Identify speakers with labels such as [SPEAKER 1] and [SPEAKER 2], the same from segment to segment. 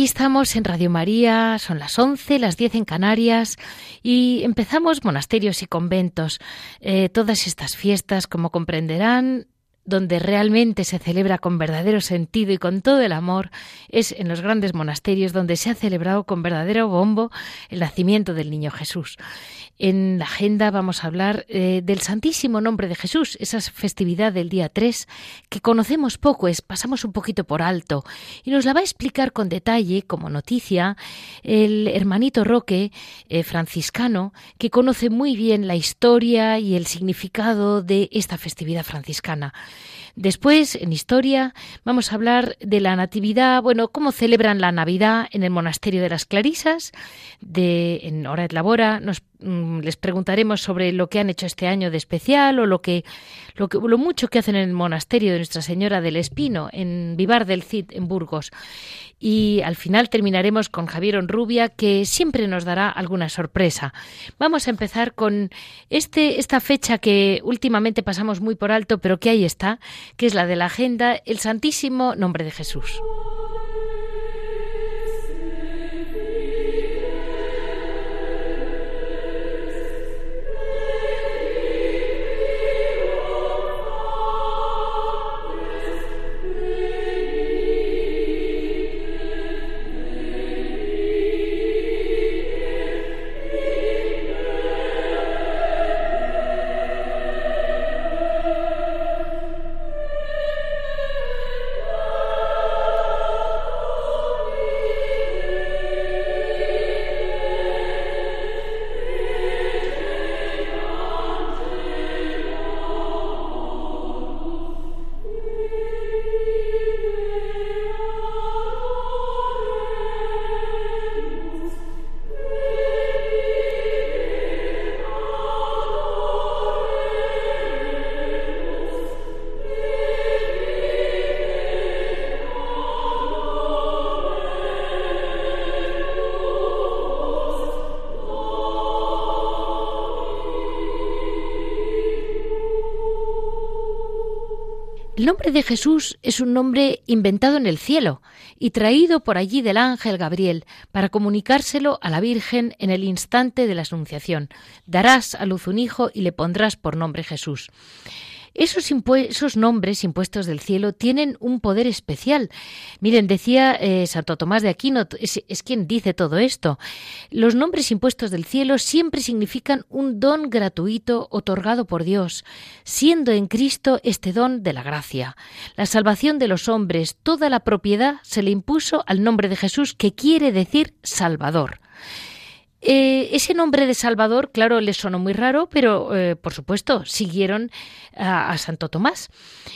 [SPEAKER 1] Aquí estamos en Radio María, son las 11, las 10 en Canarias y empezamos monasterios y conventos. Eh, todas estas fiestas, como comprenderán, donde realmente se celebra con verdadero sentido y con todo el amor es en los grandes monasterios donde se ha celebrado con verdadero bombo el nacimiento del niño Jesús. En la agenda vamos a hablar eh, del Santísimo Nombre de Jesús, esa festividad del día 3 que conocemos poco, es pasamos un poquito por alto y nos la va a explicar con detalle como noticia el hermanito Roque eh, franciscano que conoce muy bien la historia y el significado de esta festividad franciscana. Después, en historia, vamos a hablar de la Natividad, bueno, cómo celebran la Navidad en el Monasterio de las Clarisas, de, en Hora de Labora, nos les preguntaremos sobre lo que han hecho este año de especial o lo que lo que lo mucho que hacen en el monasterio de Nuestra Señora del Espino en Vivar del Cid en Burgos. Y al final terminaremos con Javier Onrubia que siempre nos dará alguna sorpresa. Vamos a empezar con este esta fecha que últimamente pasamos muy por alto, pero que ahí está, que es la de la agenda el Santísimo Nombre de Jesús. Nombre de Jesús es un nombre inventado en el cielo y traído por allí del ángel Gabriel para comunicárselo a la Virgen en el instante de la Anunciación. Darás a luz un hijo y le pondrás por nombre Jesús. Esos, nombres impuestos del cielo tienen un poder especial. Miren, decía eh, Santo Tomás de Aquino, es, quien dice todo esto. Los nombres impuestos del cielo siempre significan un don gratuito otorgado por Dios, siendo en Cristo este don de la gracia. La salvación de los hombres, toda la propiedad se le impuso al nombre de Jesús, que quiere decir Salvador. Eh, ese nombre de Salvador, claro, les sonó muy raro, pero eh, por supuesto siguieron a, Santo Tomás.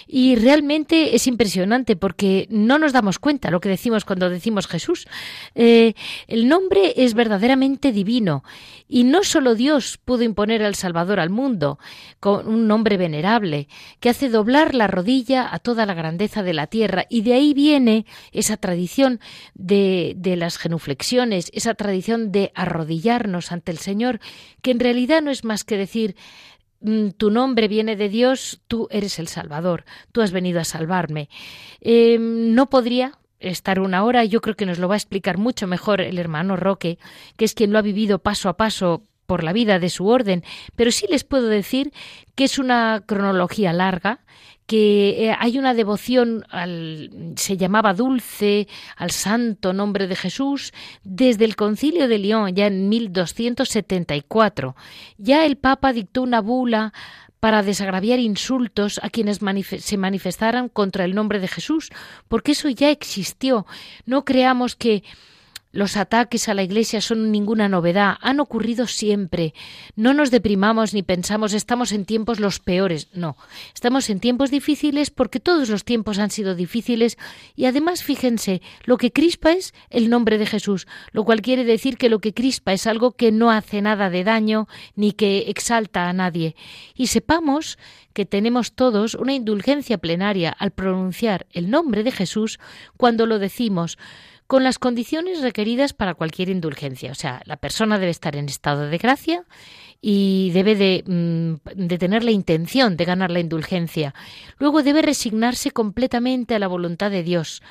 [SPEAKER 1] Y realmente es impresionante porque no nos damos cuenta lo que decimos cuando decimos Jesús. Eh, el nombre es verdaderamente divino y no solo Dios pudo imponer al Salvador al mundo con un nombre venerable que hace doblar la rodilla a toda la grandeza de la tierra y de ahí viene esa tradición de, de las genuflexiones, esa tradición de arrodillar ante el Señor, que en realidad no es más que decir mm, tu nombre viene de Dios, tú eres el Salvador, tú has venido a salvarme. Em, no podría estar una hora, yo creo que nos lo va a explicar mucho mejor el hermano Roque, que es quien lo ha vivido paso a paso por la vida de su orden, pero sí les puedo decir que es una cronología larga, que eh, hay una devoción al se llamaba dulce al santo nombre de Jesús desde el Concilio de Lyon ya en 1274. Ya el Papa dictó una bula para desagraviar insultos a quienes se manifestaran contra el nombre de Jesús, porque eso ya existió. No creamos que los ataques a la Iglesia son ninguna novedad, han ocurrido siempre. No nos deprimamos ni pensamos estamos en tiempos los peores. No, estamos en tiempos difíciles porque todos los tiempos han sido difíciles y además fíjense, lo que crispa es el nombre de Jesús, lo cual quiere decir que lo que crispa es algo que no hace nada de daño ni que exalta a nadie. Y sepamos que tenemos todos una indulgencia plenaria al pronunciar el nombre de Jesús cuando lo decimos con las condiciones requeridas para cualquier indulgencia. O sea, la persona debe estar en estado de gracia y debe de, mm, de, tener la intención de ganar la indulgencia. Luego debe resignarse completamente a la voluntad de Dios.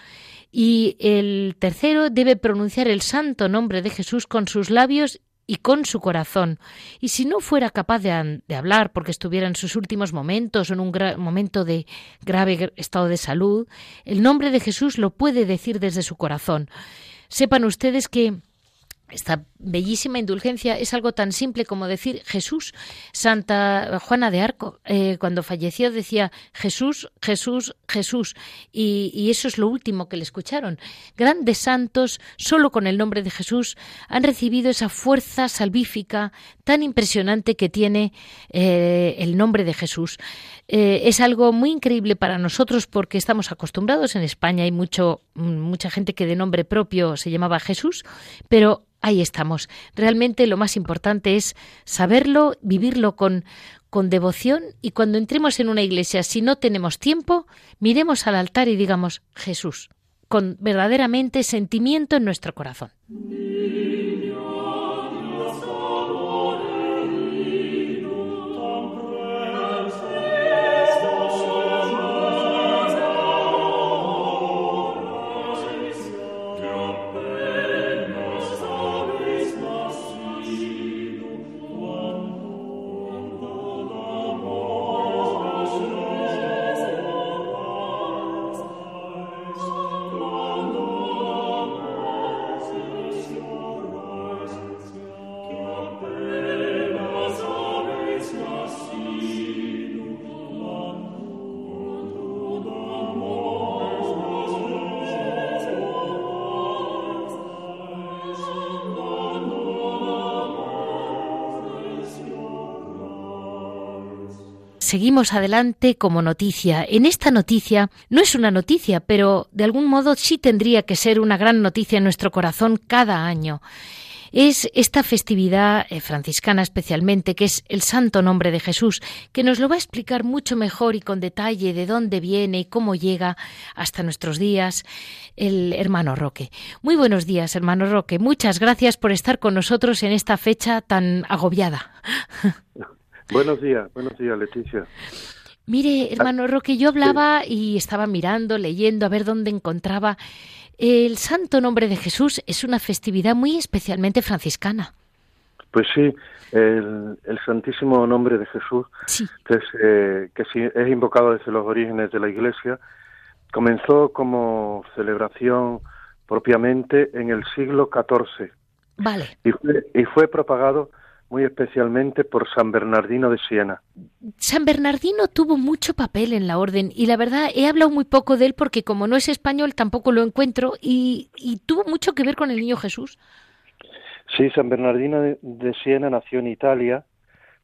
[SPEAKER 1] Y el tercero debe pronunciar el santo nombre de Jesús con sus labios y con su corazón. Y si no fuera capaz de, hablar porque estuviera en sus últimos momentos o en un momento de grave estado de salud, el nombre de Jesús lo puede decir desde su corazón. Sepan ustedes que esta bellísima indulgencia es algo tan simple como decir Jesús. Santa Juana de Arco, eh, cuando falleció, decía Jesús, Jesús, Jesús. Y, eso es lo último que le escucharon. Grandes santos, solo con el nombre de Jesús, han recibido esa fuerza salvífica tan impresionante que tiene eh, el nombre de Jesús. Eh, es algo muy increíble para nosotros porque estamos acostumbrados. En España hay mucho, mucha gente que de nombre propio se llamaba Jesús, pero ahí estamos. Realmente lo más importante es saberlo, vivirlo con, con devoción y cuando entremos en una iglesia, si no tenemos tiempo, miremos al altar y digamos Jesús, con verdaderamente sentimiento en nuestro corazón. Seguimos adelante como noticia. En esta noticia no es una noticia, pero de algún modo sí tendría que ser una gran noticia en nuestro corazón cada año. Es esta festividad eh, franciscana especialmente, que es el Santo Nombre de Jesús, que nos lo va a explicar mucho mejor y con detalle de dónde viene y cómo llega hasta nuestros días el hermano Roque. Muy buenos días, hermano Roque. Muchas gracias por estar con nosotros en esta fecha tan agobiada.
[SPEAKER 2] Buenos días, buenos días, Leticia.
[SPEAKER 1] Mire, hermano Roque, yo hablaba y estaba mirando, leyendo, a ver dónde encontraba. El Santo Nombre de Jesús es una festividad muy especialmente franciscana.
[SPEAKER 2] Pues sí, el, Santísimo Nombre de Jesús, que, es, eh, que es invocado desde los orígenes de la Iglesia, comenzó como celebración propiamente en el siglo XIV.
[SPEAKER 1] Vale.
[SPEAKER 2] Y fue, y fue propagado muy especialmente por San Bernardino de Siena.
[SPEAKER 1] San Bernardino tuvo mucho papel en la orden y la verdad he hablado muy poco de él porque como no es español tampoco lo encuentro y, tuvo mucho que ver con el niño Jesús.
[SPEAKER 2] Sí, San Bernardino de, Siena nació en Italia,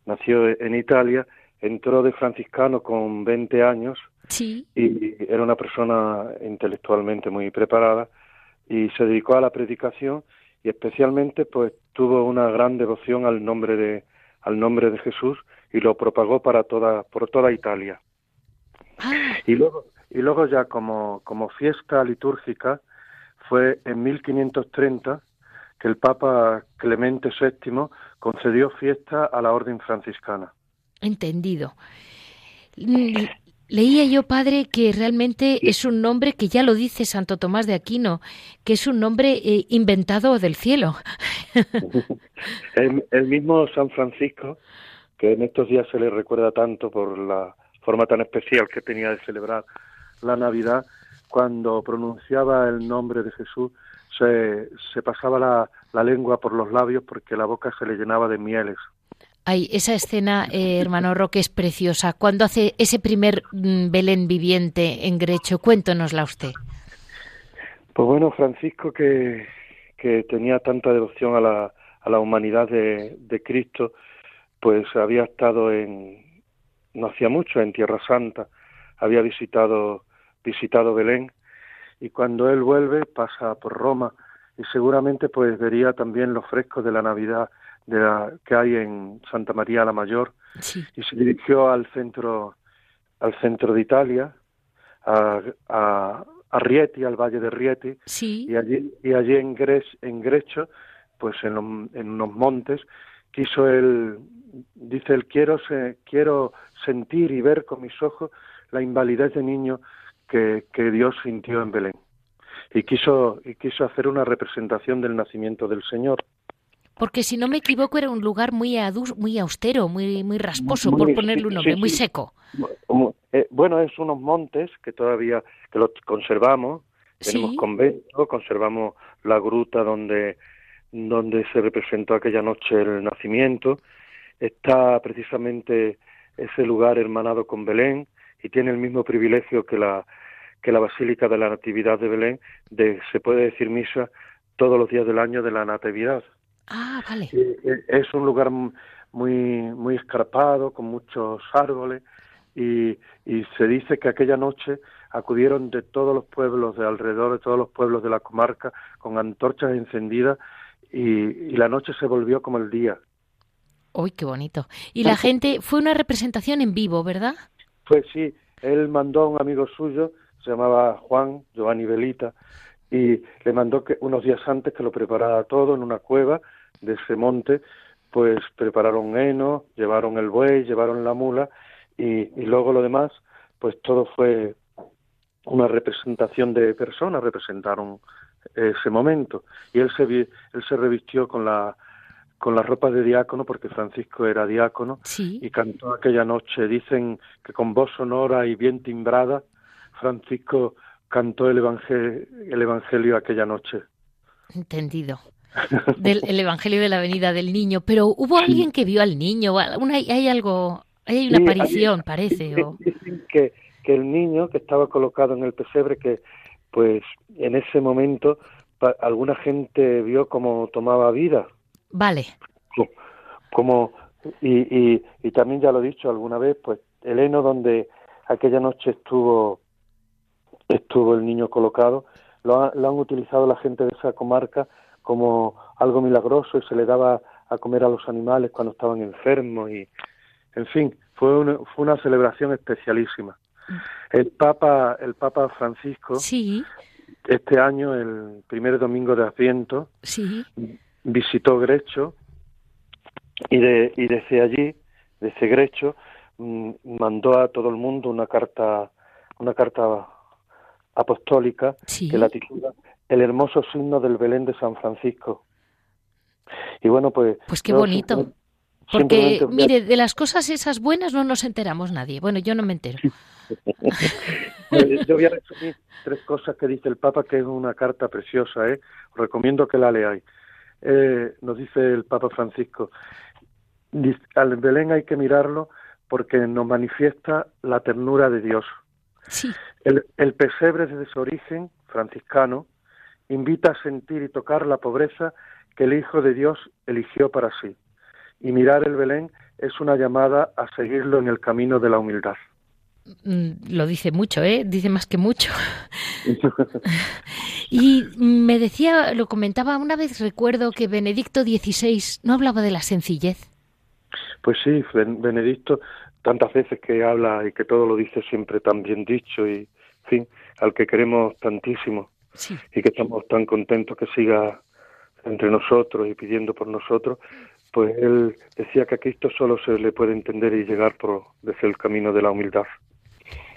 [SPEAKER 2] nació en Italia, entró de franciscano con 20 años
[SPEAKER 1] sí.
[SPEAKER 2] y era una persona intelectualmente muy preparada y se dedicó a la predicación y especialmente pues tuvo una gran devoción al nombre de al nombre de Jesús y lo propagó para toda por toda Italia.
[SPEAKER 1] Ah.
[SPEAKER 2] Y luego y luego ya como como fiesta litúrgica fue en 1530 que el Papa Clemente VII concedió fiesta a la orden franciscana.
[SPEAKER 1] Entendido. Leía yo, padre, que realmente es un nombre que ya lo dice Santo Tomás de Aquino, que es un nombre eh, inventado del cielo.
[SPEAKER 2] el, mismo San Francisco, que en estos días se le recuerda tanto por la forma tan especial que tenía de celebrar la Navidad, cuando pronunciaba el nombre de Jesús, se, se pasaba la, la lengua por los labios porque la boca se le llenaba de mieles.
[SPEAKER 1] Ay, esa escena, eh, hermano Roque, es preciosa. Cuando hace ese primer mm, Belén viviente en Grecho, cuéntonosla usted.
[SPEAKER 2] Pues bueno, Francisco, que, que tenía tanta devoción a la, a la humanidad de, de Cristo, pues había estado en, no hacía mucho, en Tierra Santa, había visitado, visitado Belén, y cuando él vuelve pasa por Roma, y seguramente pues vería también los frescos de la Navidad de la, que hay en Santa María la Mayor y se dirigió al centro al centro de Italia a, a, a Rieti al valle de Rieti y allí y allí en Gres, en Grecho pues en, en unos montes quiso él dice él quiero se, quiero sentir y ver con mis ojos la invalidez de niño que, que Dios sintió en Belén y quiso, y quiso hacer una representación del nacimiento del Señor.
[SPEAKER 1] Porque si no me equivoco era un lugar muy muy austero, muy muy rasposo, por ponerle un nombre, muy seco.
[SPEAKER 2] Eh, bueno, es unos montes que todavía que los conservamos, tenemos convento, conservamos la gruta donde donde se representó aquella noche el nacimiento. Está precisamente ese lugar hermanado con Belén y tiene el mismo privilegio que la que la Basílica de la Natividad de Belén de, se puede decir misa todos los días del año de la Natividad.
[SPEAKER 1] Ah, vale.
[SPEAKER 2] Es un lugar muy muy escarpado, con muchos árboles, y, y se dice que aquella noche acudieron de todos los pueblos de alrededor, de todos los pueblos de la comarca, con antorchas encendidas, y, y la noche se volvió como el día.
[SPEAKER 1] ¡Uy, qué bonito! Y la gente, fue una representación en vivo, ¿verdad?
[SPEAKER 2] Pues sí, él mandó a un amigo suyo se llamaba Juan Giovanni Velita, y le mandó que unos días antes que lo preparara todo en una cueva de ese monte, pues prepararon heno, llevaron el buey, llevaron la mula y, y luego lo demás, pues todo fue una representación de personas, representaron ese momento y él se él se revistió con la con la ropa de diácono porque Francisco era diácono y cantó aquella noche dicen que con voz sonora y bien timbrada Francisco cantó el evangelio, el evangelio aquella noche.
[SPEAKER 1] Entendido. Del el evangelio de la venida del niño, pero hubo alguien que vio al niño, una, hay algo, hay una aparición, parece.
[SPEAKER 2] Dicen que, que el niño que estaba colocado en el pesebre, que pues en ese momento alguna gente vio cómo tomaba vida.
[SPEAKER 1] Vale.
[SPEAKER 2] Como, y, y, y también ya lo he dicho alguna vez, pues el heno donde aquella noche estuvo estuvo el niño colocado, lo, han utilizado la gente de esa comarca como algo milagroso y se le daba a comer a los animales cuando estaban enfermos y, en fin, fue una, fue una celebración especialísima. El Papa, el Papa Francisco,
[SPEAKER 1] sí.
[SPEAKER 2] este año, el primer domingo de Adviento,
[SPEAKER 1] sí.
[SPEAKER 2] visitó Grecho y, de, y desde allí, desde Grecho, mm, mandó a todo el mundo una carta, una carta apostólica que la titula El hermoso signo del Belén de San Francisco. Y bueno, pues...
[SPEAKER 1] Pues qué bonito. Porque, mire, de las cosas esas buenas no nos enteramos nadie. Bueno, yo no me entero.
[SPEAKER 2] Yo voy a resumir tres cosas que dice el Papa, que es una carta preciosa, ¿eh? Os recomiendo que la leáis. Eh, nos dice el Papa Francisco, al Belén hay que mirarlo porque nos manifiesta la ternura de Dios.
[SPEAKER 1] Sí.
[SPEAKER 2] El, pesebre desde su origen, franciscano, invita a sentir y tocar la pobreza que el Hijo de Dios eligió para sí. Y mirar el Belén es una llamada a seguirlo en el camino de la humildad.
[SPEAKER 1] Mm, lo dice mucho, ¿eh? Dice más que mucho. y me decía, lo comentaba una vez, recuerdo que Benedicto XVI no hablaba de la sencillez.
[SPEAKER 2] Pues sí, Benedicto tantas veces que habla y que todo lo dice siempre tan bien dicho y, en fin, al que queremos tantísimo y que estamos tan contentos que siga entre nosotros y pidiendo por nosotros, pues él decía que a Cristo solo se le puede entender y llegar por desde el camino de la humildad.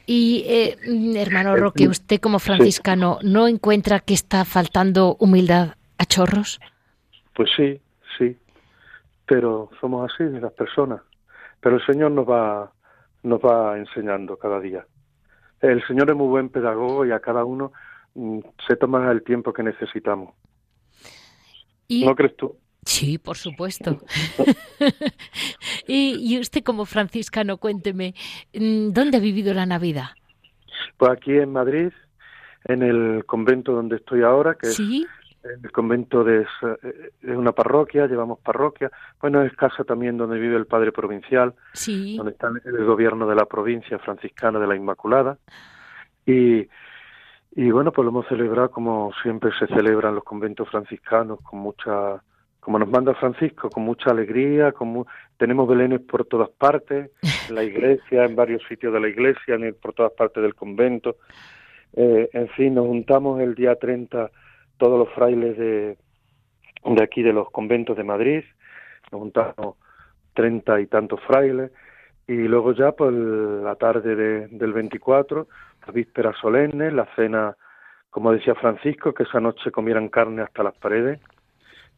[SPEAKER 1] Y eh, hermano Roque, usted como franciscano, ¿no encuentra que está faltando humildad a chorros?
[SPEAKER 2] Pues sí, sí, pero somos así las personas. Pero el Señor nos va, nos va enseñando cada día. El Señor es muy buen pedagogo y a cada uno mm, se toma el tiempo que necesitamos. ¿No crees tú?
[SPEAKER 1] Sí, por supuesto. y, y, usted como franciscano, cuénteme, mm, ¿dónde ha vivido la Navidad?
[SPEAKER 2] Pues aquí en Madrid, en el convento donde estoy ahora, que ¿Sí? es el convento de, una parroquia, llevamos parroquia. Bueno, es casa también donde vive el padre provincial,
[SPEAKER 1] sí.
[SPEAKER 2] donde está el gobierno de la provincia franciscana de la Inmaculada. Y, y bueno, pues lo hemos celebrado como siempre se celebran los conventos franciscanos, con mucha como nos manda Francisco, con mucha alegría, como tenemos belenes por todas partes, en la iglesia, en varios sitios de la iglesia, por todas partes del convento. Eh, en fin, nos juntamos el día 30 todos los frailes de, de aquí de los conventos de Madrid, nos juntamos treinta y tantos frailes, y luego ya por pues, la tarde del 24, la víspera solemne, la cena, como decía Francisco, que esa noche comieran carne hasta las paredes,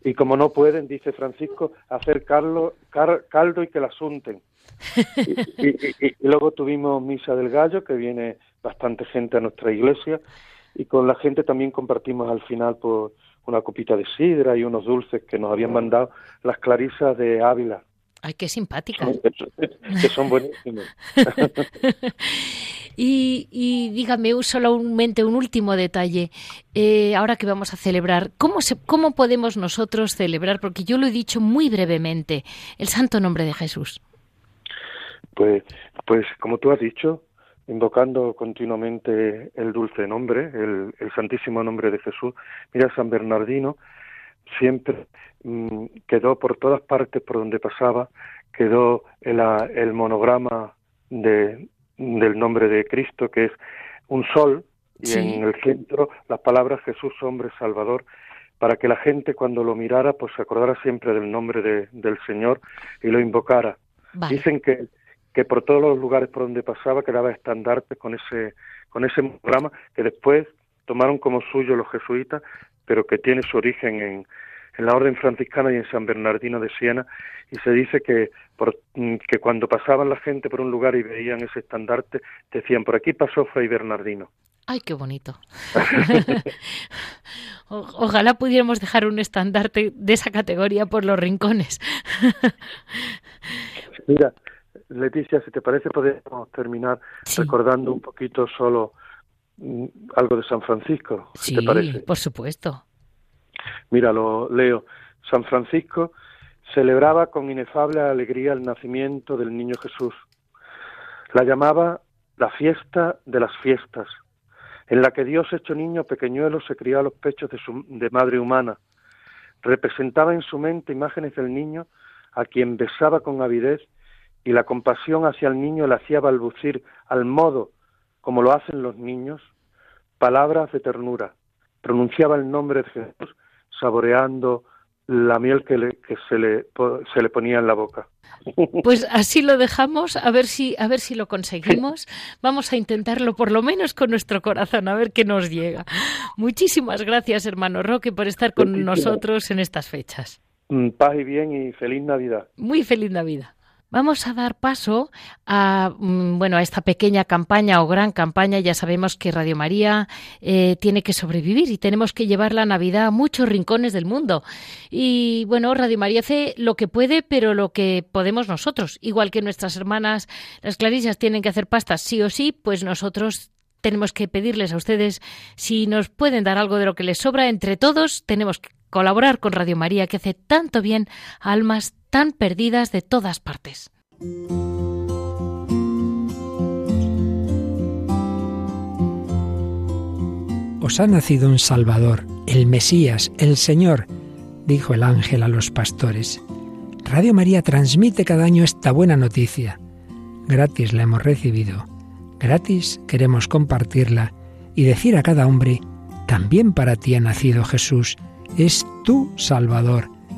[SPEAKER 2] y como no pueden, dice Francisco, hacer caldo, caldo y que la asunten. Y, luego tuvimos Misa del Gallo, que viene bastante gente a nuestra iglesia, y con la gente también compartimos al final por una copita de sidra y unos dulces que nos habían mandado las clarisas de Ávila.
[SPEAKER 1] Ay, qué simpática.
[SPEAKER 2] Que son buenísimos.
[SPEAKER 1] Y, y dígame solamente un último detalle. Eh, ahora que vamos a celebrar, ¿cómo, se, ¿cómo podemos nosotros celebrar? Porque yo lo he dicho muy brevemente, el santo nombre de Jesús.
[SPEAKER 2] Pues, pues como tú has dicho, invocando continuamente el dulce nombre, el, santísimo nombre de Jesús. Mira, San Bernardino siempre mm, quedó por todas partes por donde pasaba, quedó el, el monograma de, del nombre de Cristo, que es un sol, y en el centro las palabras Jesús, hombre, Salvador, para que la gente cuando lo mirara, pues se acordara siempre del nombre de, del Señor y lo invocara. Dicen que, que por todos los lugares por donde pasaba quedaba estandarte con ese, con ese programa que después tomaron como suyo los jesuitas, pero que tiene su origen en, en la Orden Franciscana y en San Bernardino de Siena, y se dice que, por, mm, que cuando pasaban la gente por un lugar y veían ese estandarte, decían, por aquí pasó Fray Bernardino.
[SPEAKER 1] ¡Ay, qué bonito! ojalá pudiéramos dejar un estandarte de esa categoría por los rincones.
[SPEAKER 2] Mira, Leticia, si te parece, podemos terminar recordando un poquito solo mm, algo de San Francisco.
[SPEAKER 1] sí,
[SPEAKER 2] te parece.
[SPEAKER 1] por supuesto.
[SPEAKER 2] Mira, lo leo. San Francisco celebraba con inefable alegría el nacimiento del niño Jesús. La llamaba la fiesta de las fiestas, en la que Dios hecho niño pequeñuelo se crió a los pechos de, su, de madre humana. Representaba en su mente imágenes del niño a quien besaba con avidez y la compasión hacia el niño le hacía balbucir al modo como lo hacen los niños, palabras de ternura. Pronunciaba el nombre de Jesús saboreando la miel que, le, que se, le, se le ponía en la boca.
[SPEAKER 1] Pues así lo dejamos, a ver si a ver si lo conseguimos. Vamos a intentarlo por lo menos con nuestro corazón, a ver qué nos llega. Muchísimas gracias, hermano Roque, por estar con nosotros en estas fechas.
[SPEAKER 2] Mm, paz y bien y feliz Navidad.
[SPEAKER 1] Muy feliz Navidad. Vamos a dar paso a mm, bueno a esta pequeña campaña o gran campaña. Ya sabemos que Radio María eh, tiene que sobrevivir y tenemos que llevar la Navidad a muchos rincones del mundo. Y bueno, Radio María hace lo que puede, pero lo que podemos nosotros. Igual que nuestras hermanas, las clarisas, tienen que hacer pastas sí o sí, pues nosotros tenemos que pedirles a ustedes si nos pueden dar algo de lo que les sobra. Entre todos tenemos que colaborar con Radio María, que hace tanto bien a almas tan perdidas de todas partes.
[SPEAKER 3] Os ha nacido un Salvador, el Mesías, el Señor, dijo el ángel a los pastores. Radio María transmite cada año esta buena noticia. Gratis la hemos recibido, gratis queremos compartirla y decir a cada hombre, también para ti ha nacido Jesús, es tu Salvador.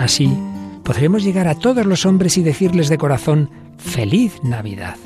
[SPEAKER 3] Así podremos llegar a todos los hombres y decirles de corazón, feliz Navidad.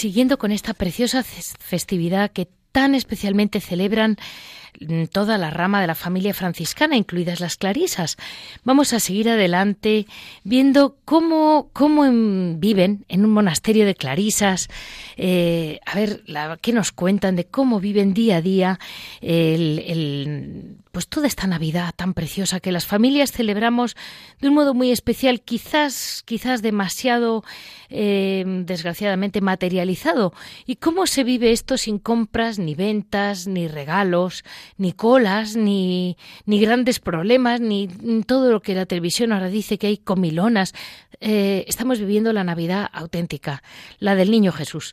[SPEAKER 1] Siguiendo con esta preciosa festividad que tan especialmente celebran toda la rama de la familia franciscana, incluidas las clarisas. Vamos a seguir adelante viendo cómo, cómo viven en un monasterio de clarisas. Eh, a ver, la, qué nos cuentan de cómo viven día a día el, pues toda esta Navidad tan preciosa que las familias celebramos de un modo muy especial, quizás, quizás demasiado eh, desgraciadamente materializado. ¿Y cómo se vive esto sin compras, ni ventas, ni regalos, ni colas, ni, grandes problemas, ni todo lo que la televisión ahora dice que hay comilonas? Eh, estamos viviendo la Navidad auténtica, la del Niño Jesús.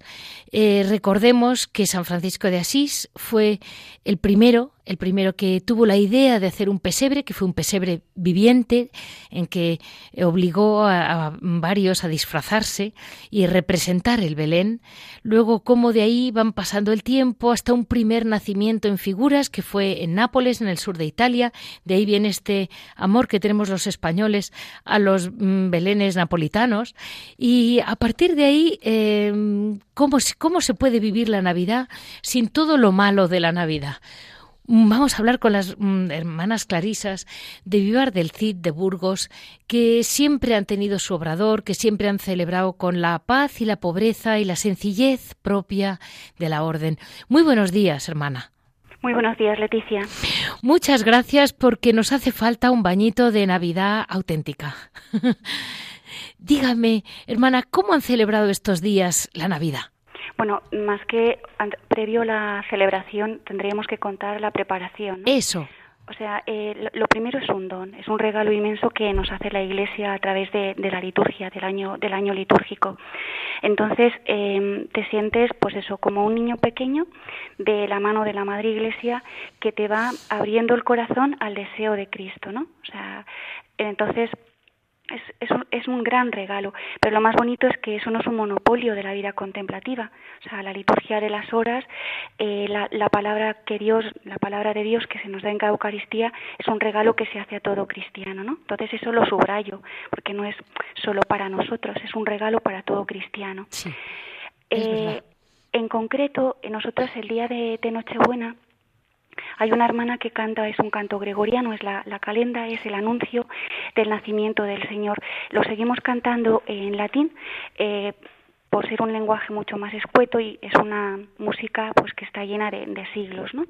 [SPEAKER 1] Eh, recordemos que San Francisco de Asís fue el primero el primero que tuvo la idea de hacer un pesebre, que fue un pesebre viviente, en que obligó a, varios a disfrazarse y representar el Belén. Luego, cómo de ahí van pasando el tiempo hasta un primer nacimiento en figuras, que fue en Nápoles, en el sur de Italia. De ahí viene este amor que tenemos los españoles a los mm, belenes napolitanos. Y a partir de ahí, em, ¿cómo, ¿cómo se puede vivir la Navidad sin todo lo malo de la Navidad? Vamos a hablar con las mm, hermanas clarisas de Vivar del Cid de Burgos, que siempre han tenido su obrador, que siempre han celebrado con la paz y la pobreza y la sencillez propia de la orden. Muy buenos días, hermana.
[SPEAKER 4] Muy buenos días, Leticia.
[SPEAKER 1] Muchas gracias porque nos hace falta un bañito de Navidad auténtica. Dígame, hermana, ¿cómo han celebrado estos días la Navidad?
[SPEAKER 4] Bueno, más que previo a la celebración tendríamos que contar la preparación.
[SPEAKER 1] Eso.
[SPEAKER 4] O sea, eh, lo primero es un don, es un regalo inmenso que nos hace la Iglesia a través de, la liturgia, del año, del año litúrgico. Entonces, em, te sientes, pues eso, como un niño pequeño de la mano de la Madre Iglesia que te va abriendo el corazón al deseo de Cristo, ¿no? O sea, entonces es, es, un, es, un, gran regalo, pero lo más bonito es que eso no es un monopolio de la vida contemplativa. O sea, la liturgia de las horas, eh, la, la, palabra que Dios, la palabra de Dios que se nos da en cada Eucaristía, es un regalo que se hace a todo cristiano, ¿no? Entonces eso lo subrayo, porque no es solo para nosotros, es un regalo para todo cristiano. eh, en concreto, nosotros el día de, de Nochebuena hay una hermana que canta, es un canto gregoriano, es la, calenda, es el anuncio del nacimiento del Señor. Lo seguimos cantando en latín. Eh, por ser un lenguaje mucho más escueto y es una música pues que está llena de, de siglos, ¿no?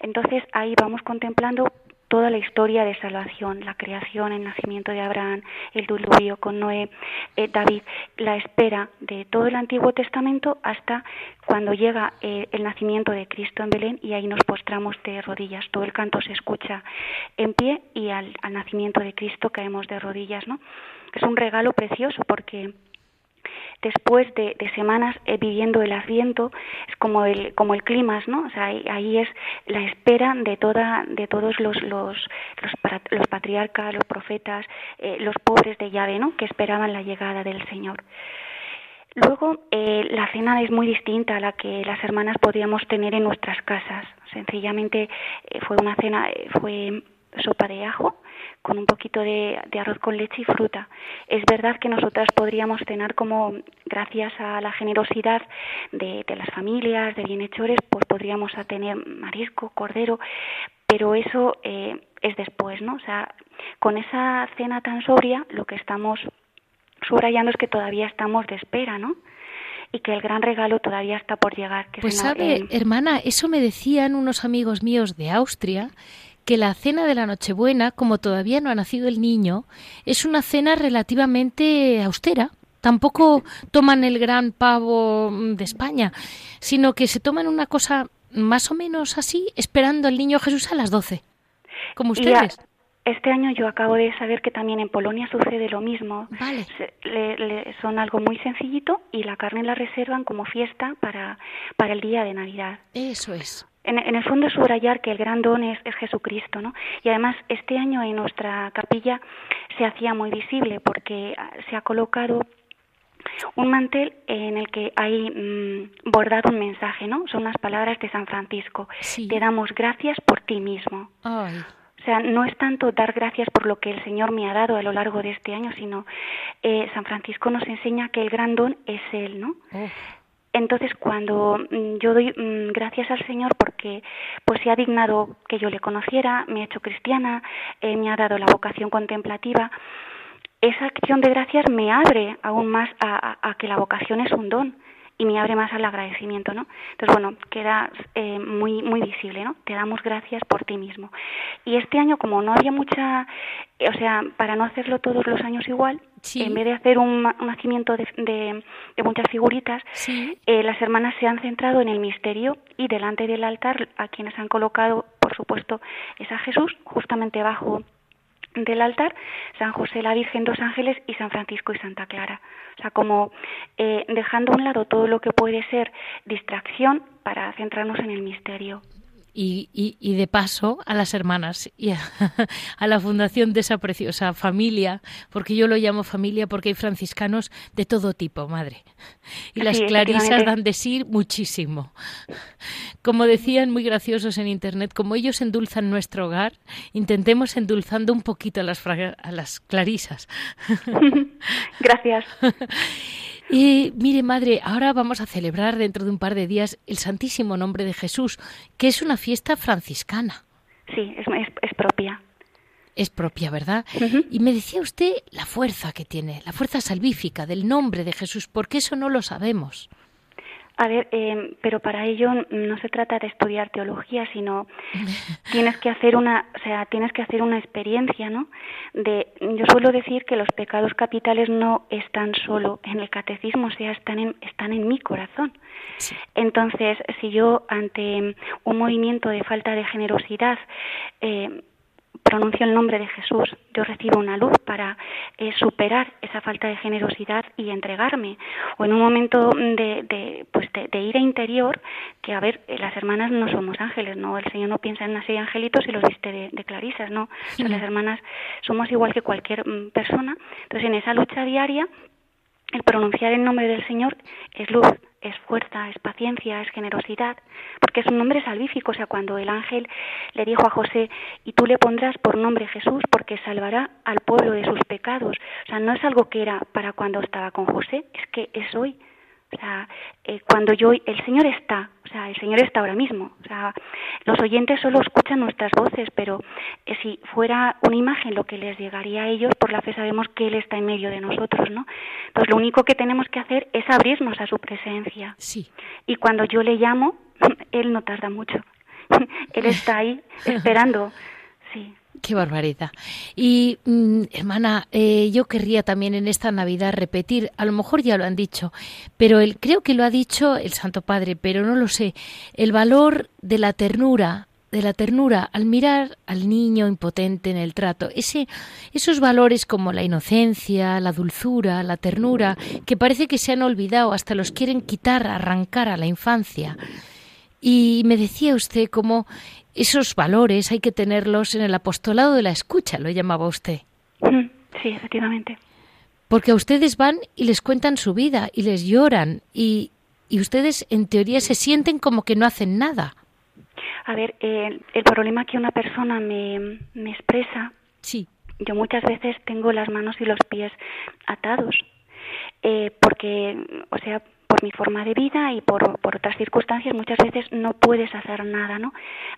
[SPEAKER 4] Entonces ahí vamos contemplando toda la historia de salvación, la creación, el nacimiento de Abraham, el diluvio con Noé, eh, David, la espera de todo el Antiguo Testamento hasta cuando llega eh, el nacimiento de Cristo en Belén y ahí nos postramos de rodillas. Todo el canto se escucha en pie y al, al nacimiento de Cristo caemos de rodillas, ¿no? Es un regalo precioso porque después de, semanas eh, viviendo el Adviento, es como el, como el clima, ¿no? O sea, ahí, es la espera de, toda, de todos los, los, los, patriarcas, los profetas, eh, los pobres de llave, ¿no? Que esperaban la llegada del Señor. Luego, eh, la cena es muy distinta a la que las hermanas podíamos tener en nuestras casas. Sencillamente eh, fue una cena, fue sopa de ajo con un poquito de, arroz con leche y fruta. Es verdad que nosotras podríamos cenar como, gracias a la generosidad de, las familias, de bienhechores, pues podríamos tener marisco, cordero, pero eso es después, ¿no? O sea, con esa cena tan sobria, lo que estamos subrayando es que todavía estamos de espera, ¿no? Y que el gran regalo todavía está por llegar.
[SPEAKER 1] pues sabe, hermana, eso me decían unos amigos míos de Austria, que la cena de la Nochebuena, como todavía no ha nacido el niño, es una cena relativamente austera. Tampoco toman el gran pavo de España, sino que se toman una cosa más o menos así, esperando al niño Jesús a las doce, como ustedes.
[SPEAKER 4] Este año yo acabo de saber que también en Polonia sucede lo mismo. son algo muy sencillito y la carne la reservan como fiesta para, para el día de Navidad.
[SPEAKER 1] Eso es.
[SPEAKER 4] En, el fondo subrayar que el gran don es, Jesucristo, ¿no? Y además este año en nuestra capilla se hacía muy visible porque ah, se ha colocado un mantel en el que hay mm, bordado un mensaje, ¿no? Son unas palabras de San Francisco. Te damos gracias por ti mismo.
[SPEAKER 1] Ay.
[SPEAKER 4] O sea, no es tanto dar gracias por lo que el Señor me ha dado a lo largo de este año, sino eh, San Francisco nos enseña que el gran don es Él, ¿no? Entonces, cuando mm, yo doy mm, gracias al Señor porque pues se ha dignado que yo le conociera, me ha hecho cristiana, eh, me ha dado la vocación contemplativa, esa acción de gracias me abre aún más a que la vocación es un don y me abre más al agradecimiento, ¿no? Entonces, bueno, queda eh, muy muy visible, ¿no? Te damos gracias por ti mismo. Y este año, como no había mucha, o sea, para no hacerlo todos los años igual, en vez de hacer un, nacimiento de, de, muchas figuritas, eh, las hermanas se han centrado en el misterio y delante del altar, a quienes han colocado, por supuesto, es a Jesús, justamente bajo del altar, San José, la Virgen, dos ángeles y San Francisco y Santa Clara. O sea, como eh, dejando a un lado todo lo que puede ser distracción para centrarnos en el misterio
[SPEAKER 1] y, y, de paso a las hermanas y a, la fundación de esa preciosa familia, porque yo lo llamo familia porque hay franciscanos de todo tipo, madre. Y las clarisas dan de sí muchísimo. Como decían muy graciosos en internet, como ellos endulzan nuestro hogar, intentemos endulzando un poquito a las, a las clarisas.
[SPEAKER 4] Gracias.
[SPEAKER 1] Y mire, madre, ahora vamos a celebrar dentro de un par de días el Santísimo Nombre de Jesús, que es una fiesta franciscana.
[SPEAKER 4] Sí, es, es, propia.
[SPEAKER 1] Es propia, ¿verdad? Y me decía usted la fuerza que tiene, la fuerza salvífica del nombre de Jesús, porque eso no lo sabemos.
[SPEAKER 4] A ver, eh, pero para ello no se trata de estudiar teología, sino tienes que hacer una, o sea, tienes que hacer una experiencia, ¿no? De, yo suelo decir que los pecados capitales no están solo en el catecismo, o sea, están en, están en mi corazón. Entonces, si yo ante un movimiento de falta de generosidad eh, pronuncio el nombre de Jesús, yo recibo una luz para eh, superar esa falta de generosidad y entregarme. O en un momento de, de pues de, ira interior, que a ver, eh, las hermanas no somos ángeles, ¿no? El Señor no piensa en de angelitos y los viste de, clarisas, ¿no? las hermanas somos igual que cualquier mm, persona. Entonces, en esa lucha diaria, el pronunciar el nombre del Señor es luz, es fuerza, es paciencia, es generosidad, porque es un nombre salvífico. O sea, cuando el ángel le dijo a José, y tú le pondrás por nombre Jesús, porque salvará al pueblo de sus pecados. O sea, no es algo que era para cuando estaba con José, es que es hoy. O sea, eh, cuando yo, el Señor está, o sea, el Señor está ahora mismo. O sea, los oyentes solo escuchan nuestras voces, pero eh, si fuera una imagen lo que les llegaría a ellos, por la fe sabemos que Él está en medio de nosotros, ¿no? Entonces, lo único que tenemos que hacer es abrirnos a su presencia.
[SPEAKER 1] Sí.
[SPEAKER 4] Y cuando yo le llamo, Él no tarda mucho. él está ahí esperando. Sí.
[SPEAKER 1] Qué barbaridad. Y, mm, hermana, eh, yo querría también en esta Navidad repetir, a lo mejor ya lo han dicho, pero el, creo que lo ha dicho el Santo Padre, pero no lo sé, el valor de la ternura, de la ternura al mirar al niño impotente en el trato, ese, esos valores como la inocencia, la dulzura, la ternura, que parece que se han olvidado, hasta los quieren quitar, arrancar a la infancia. Y me decía usted cómo esos valores hay que tenerlos en el apostolado de la escucha, lo llamaba usted.
[SPEAKER 4] Sí, efectivamente.
[SPEAKER 1] Porque a ustedes van y les cuentan su vida y les lloran y, y ustedes en teoría se sienten como que no hacen nada.
[SPEAKER 4] A ver, el problema que una persona me, me expresa,
[SPEAKER 1] sí.
[SPEAKER 4] yo muchas veces tengo las manos y los pies atados, eh, porque, o sea, por mi forma de vida y por, por otras circunstancias muchas veces no puedes hacer nada, ¿no?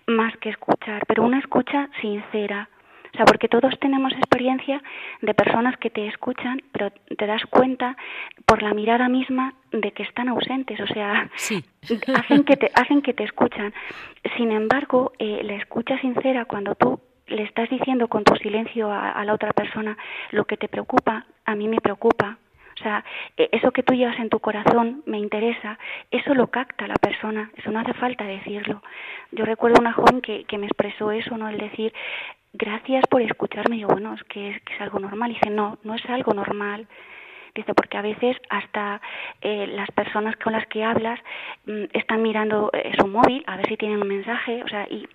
[SPEAKER 4] Más que escuchar, pero una escucha sincera, o sea, porque todos tenemos experiencia de personas que te escuchan, pero te das cuenta por la mirada misma de que están ausentes, o sea, hacen que te hacen que te escuchan. Sin embargo, eh, la escucha sincera cuando tú le estás diciendo con tu silencio a la otra persona lo que te preocupa, a mí me preocupa, o sea, e, eso que tú llevas en tu corazón me interesa, eso lo capta la persona, eso no hace falta decirlo. Yo recuerdo una joven que, que me expresó eso, ¿no? El decir, gracias por escucharme. Y yo, bueno, es que, es que es algo normal. Y dice, no, no es algo normal. Dice, porque a veces hasta eh, las personas con las que hablas mm, están mirando eh, su móvil a ver si tienen un mensaje, o sea, y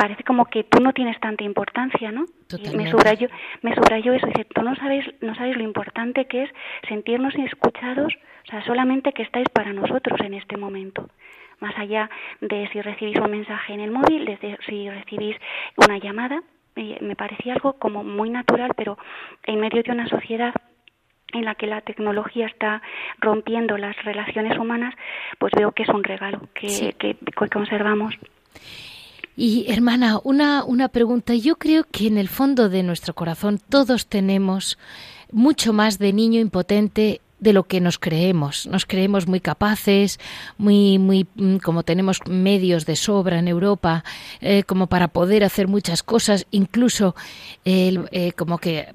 [SPEAKER 4] parece como que tú no tienes tanta importancia, ¿no? Y me subrayó, me subrayó eso, dice, tú no sabes, no sabes lo importante que es sentirnos escuchados, o sea, solamente que estáis para nosotros en este momento más allá de si recibís un mensaje en el móvil, desde si recibís una llamada, me parecía algo como muy natural, pero en medio de una sociedad en la que la tecnología está rompiendo las relaciones humanas, pues veo que es un regalo que, que conservamos.
[SPEAKER 1] Y hermana, una, una pregunta. Yo creo que en el fondo de nuestro corazón todos tenemos mucho más de niño impotente de lo que nos creemos. Nos creemos muy capaces, muy, muy, mm, como tenemos medios de sobra en Europa, eh, como para poder hacer muchas cosas, incluso eh, como que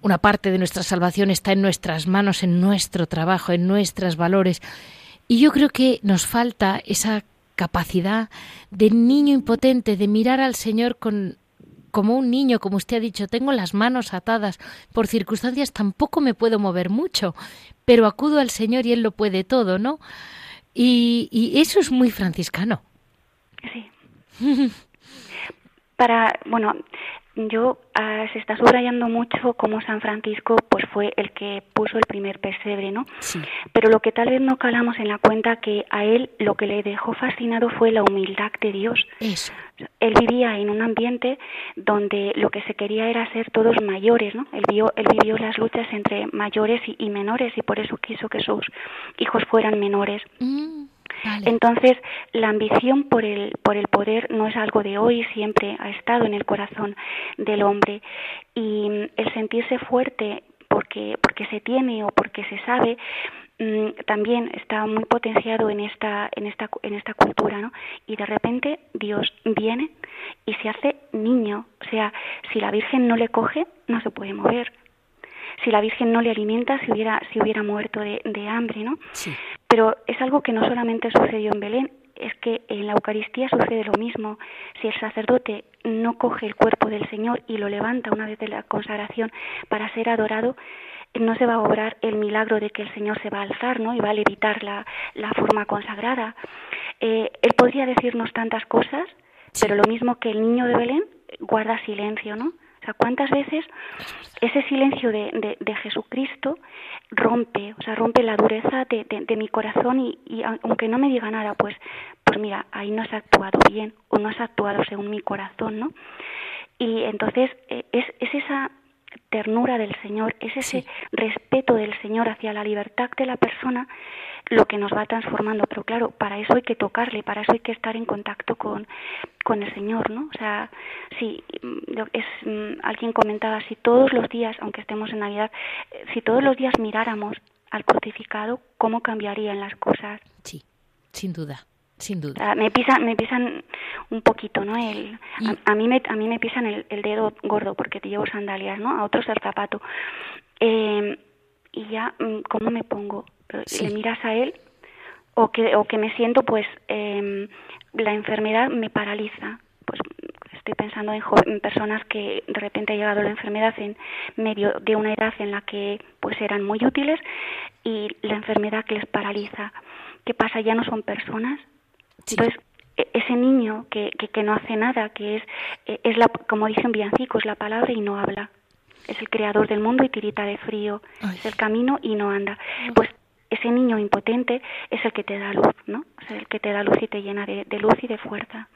[SPEAKER 1] una parte de nuestra salvación está en nuestras manos, en nuestro trabajo, en nuestros valores. Y yo creo que nos falta esa capacidad de niño impotente, de mirar al Señor con como un niño, como usted ha dicho, tengo las manos atadas, por circunstancias tampoco me puedo mover mucho, pero acudo al Señor y Él lo puede todo, ¿no? Y, y eso es muy franciscano.
[SPEAKER 4] Sí. Para, bueno, yo ah, se está subrayando mucho cómo San Francisco pues fue el que puso el primer pesebre, ¿no?
[SPEAKER 1] Sí.
[SPEAKER 4] Pero lo que tal vez no calamos en la cuenta que a él lo que le dejó fascinado fue la humildad de Dios.
[SPEAKER 1] Eso.
[SPEAKER 4] Él vivía en un ambiente donde lo que se quería era ser todos mayores, ¿no? Él, vio, él vivió las luchas entre mayores y, menores y por eso quiso que sus hijos fueran menores.
[SPEAKER 1] Mm.
[SPEAKER 4] Entonces, la ambición por el, por el poder no es algo de hoy, siempre ha estado en el corazón del hombre. Y mm, el sentirse fuerte porque, porque se tiene o porque se sabe, mm, también está muy potenciado en esta, en esta, en esta cultura, ¿no? Y de repente Dios viene y se hace niño. O sea, si la Virgen no le coge, no se puede mover si la Virgen no le alimenta, si hubiera, si hubiera muerto de, de hambre, ¿no?
[SPEAKER 1] Sí.
[SPEAKER 4] Pero es algo que no solamente sucedió en Belén, es que en la Eucaristía sucede lo mismo. Si el sacerdote no coge el cuerpo del Señor y lo levanta una vez de la consagración para ser adorado, no se va a obrar el milagro de que el Señor se va a alzar, ¿no? Y va a levitar la, la forma consagrada. Eh, él podría decirnos tantas cosas, pero lo mismo que el niño de Belén guarda silencio, ¿no? O sea, ¿cuántas veces ese silencio de, de, Jesucristo rompe, o sea, rompe la dureza de, de mi corazón y, y, aunque no me diga nada, pues, pues mira, ahí no has actuado bien o no has actuado según mi corazón, ¿no? Y entonces eh, es, es esa ternura del Señor, es ese respeto del Señor hacia la libertad de la persona lo que nos va transformando. Pero claro, para eso hay que tocarle, para eso hay que estar en contacto con, con el Señor, ¿no? O sea, si mm, es, mm, alguien comentaba, si todos los días, aunque estemos en Navidad, eh, si todos los días miráramos al crucificado, ¿cómo cambiarían las cosas?
[SPEAKER 1] Sí, sin duda. Sin duda.
[SPEAKER 4] me pisan, me pisan un poquito, ¿no? El, a, mí me, a mí me pisan el, el, dedo gordo porque te llevo sandalias, ¿no? A otros el zapato. Eh, y ya, mm, ¿cómo me pongo? Le miras a él o que, o que me siento, pues, eh, la enfermedad me paraliza. Pues estoy pensando en, en, personas que de repente ha llegado la enfermedad en medio de una edad en la que pues eran muy útiles y la enfermedad que les paraliza. ¿Qué pasa? Ya no son personas, entonces, e-, ese niño que, que, no hace nada, que es, e-, es la, como dicen villancico, es la palabra y no habla. es el creador del mundo y tirita de frío, es el camino y no anda. Pues ese niño impotente es el que te da luz, ¿no? Es el que te da luz y te llena de, luz y de fuerza.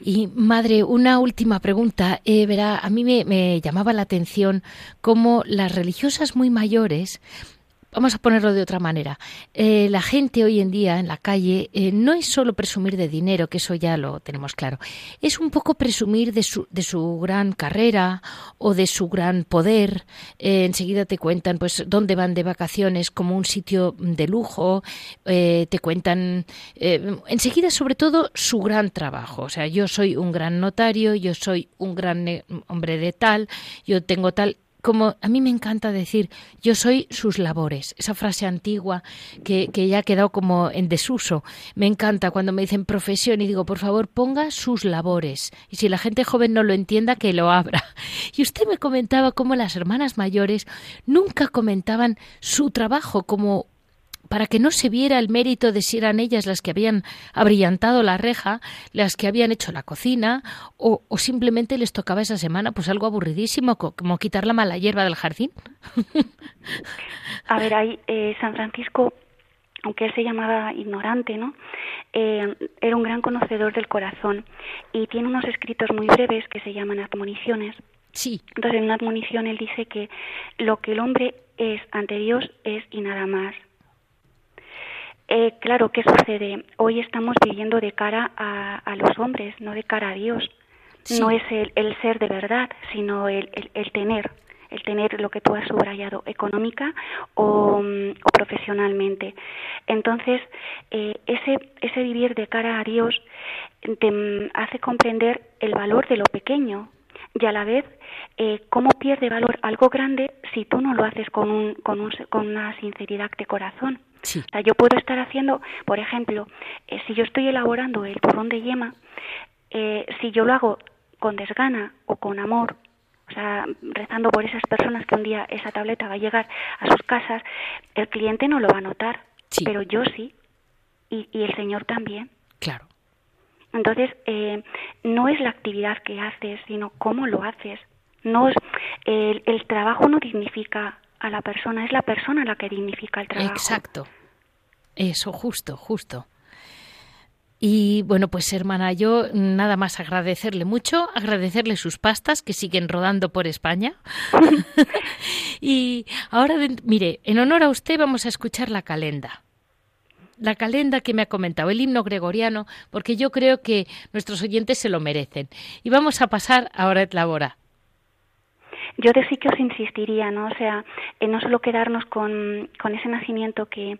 [SPEAKER 1] Y madre, una última pregunta. Eh, verá, a mí me, me, llamaba la atención cómo las religiosas muy mayores Vamos a ponerlo de otra manera. Eh, la gente hoy en día en la calle eh, no es solo presumir de dinero, que eso ya lo tenemos claro. Es un poco presumir de su, de su gran carrera o de su gran poder. Eh, enseguida te cuentan pues dónde van de vacaciones como un sitio de lujo. te cuentan enseguida sobre todo su gran trabajo. O sea, yo soy un gran notario, yo soy un gran hombre de tal, yo tengo tal como a mí me encanta decir, yo soy sus labores, esa frase antigua que, que, ya ha quedado como en desuso. Me encanta cuando me dicen profesión y digo, por favor, ponga sus labores. Y si la gente joven no lo entienda, que lo abra. Y usted me comentaba cómo las hermanas mayores nunca comentaban su trabajo como para que no se viera el mérito de si eran ellas las que habían abrillantado la reja, las que habían hecho la cocina, o, simplemente les tocaba esa semana pues algo aburridísimo, como quitar la mala hierba del jardín.
[SPEAKER 4] A ver, ahí eh, San Francisco, aunque él se llamaba ignorante, ¿no? Eh, era un gran conocedor del corazón y tiene unos escritos muy breves que se llaman admoniciones.
[SPEAKER 1] Sí.
[SPEAKER 4] Entonces, en una admonición él dice que lo que el hombre es ante Dios es y nada más. Eh, claro, ¿qué sucede? Hoy estamos viviendo de cara a, los hombres, no de cara a Dios. No es el, ser de verdad, sino el, tener, el tener lo que tú has subrayado, económica o, mm, profesionalmente. Entonces, eh, ese, ese vivir de cara a Dios te mm, hace comprender el valor de lo pequeño y a la vez eh, cómo pierde valor algo grande si tú no lo haces con, un, con, un, con una sinceridad de corazón.
[SPEAKER 1] Sí.
[SPEAKER 4] O sea, yo puedo estar haciendo, por ejemplo, eh, si yo estoy elaborando el turrón de yema, eh, si yo lo hago con desgana o con amor, o sea, rezando por esas personas que un día esa tableta va a llegar a sus casas, el cliente no lo va a notar, pero yo sí, y, y, el Señor también.
[SPEAKER 1] Claro.
[SPEAKER 4] Entonces, eh, no es la actividad que haces, sino cómo lo haces. No es, el, el trabajo no dignifica a la persona, es la persona la que dignifica el trabajo.
[SPEAKER 1] Exacto. Eso, justo, justo. Y bueno, pues hermana, yo nada más agradecerle mucho, agradecerle sus pastas que siguen rodando por España. y ahora, mire, en honor a usted vamos a escuchar la calenda. La calenda que me ha comentado, el himno gregoriano, porque yo creo que nuestros oyentes se lo merecen. Y vamos a pasar ahora a Labora.
[SPEAKER 4] Yo de sí que os insistiría, ¿no? O sea, en no solo quedarnos con, con ese nacimiento que,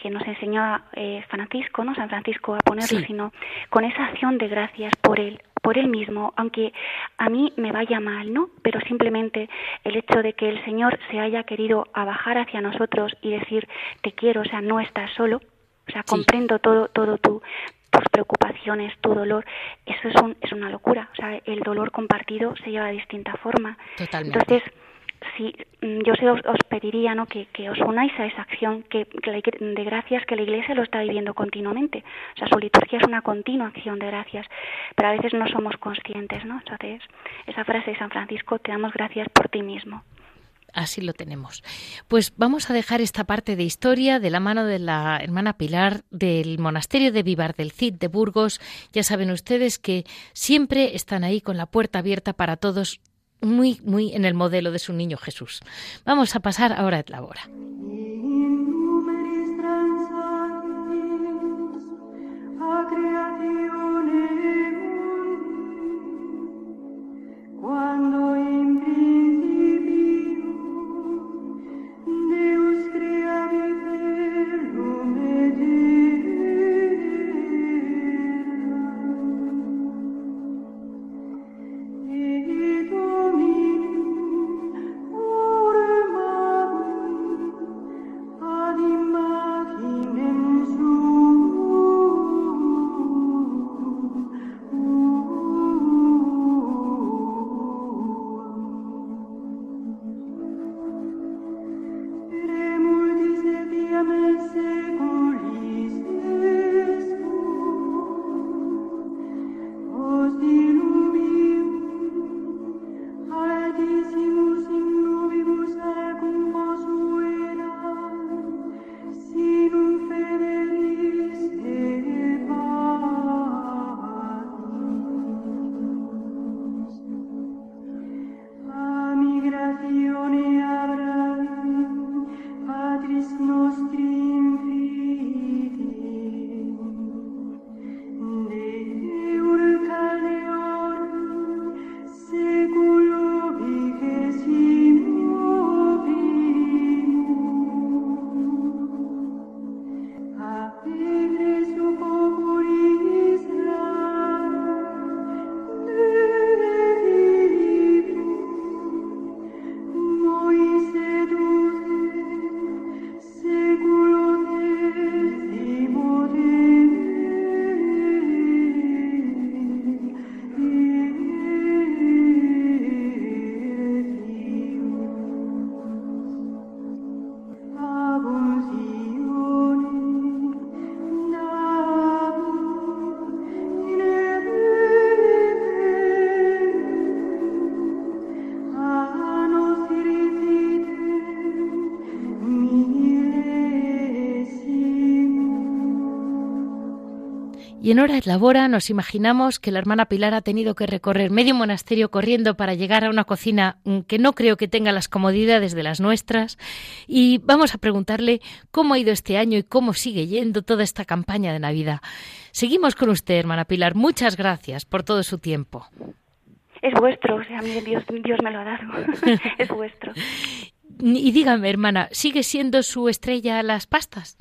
[SPEAKER 4] que nos enseñó eh, Francisco, ¿no? San Francisco a ponerlo, sino con esa acción de gracias por él, por él mismo, aunque a mí me vaya mal, ¿no? Pero simplemente el hecho de que el Señor se haya querido abajar hacia nosotros y decir te quiero, o sea, no estás solo, o sea, comprendo todo, todo tu, tus preocupaciones, tu dolor, eso es, un, es una locura. O sea, el dolor compartido se lleva de distinta forma.
[SPEAKER 1] Totalmente.
[SPEAKER 4] Entonces, si mm, yo os, os pediría ¿no? que, que, os unáis a esa acción que, de gracias que la Iglesia lo está viviendo continuamente. O sea, su liturgia es una continua acción de gracias, pero a veces no somos conscientes, ¿no? Entonces, esa frase de San Francisco, te damos gracias por ti mismo.
[SPEAKER 1] Así lo tenemos. Pues vamos a dejar esta parte de historia de la mano de la hermana Pilar del monasterio de Vivar del Cid de Burgos. Ya saben ustedes que siempre están ahí con la puerta abierta para todos, muy, muy en el modelo de su niño Jesús. Vamos a pasar ahora a la hora. Y en hora de labora nos imaginamos que la hermana Pilar ha tenido que recorrer medio monasterio corriendo para llegar a una cocina mm, que no creo que tenga las comodidades de las nuestras. Y vamos a preguntarle cómo ha ido este año y cómo sigue yendo toda esta campaña de Navidad. Seguimos con usted, hermana Pilar. Muchas gracias por todo su tiempo.
[SPEAKER 4] Es vuestro, o sea, Dios, Dios me lo ha dado. es vuestro.
[SPEAKER 1] Y dígame, hermana, ¿sigue siendo su estrella las pastas?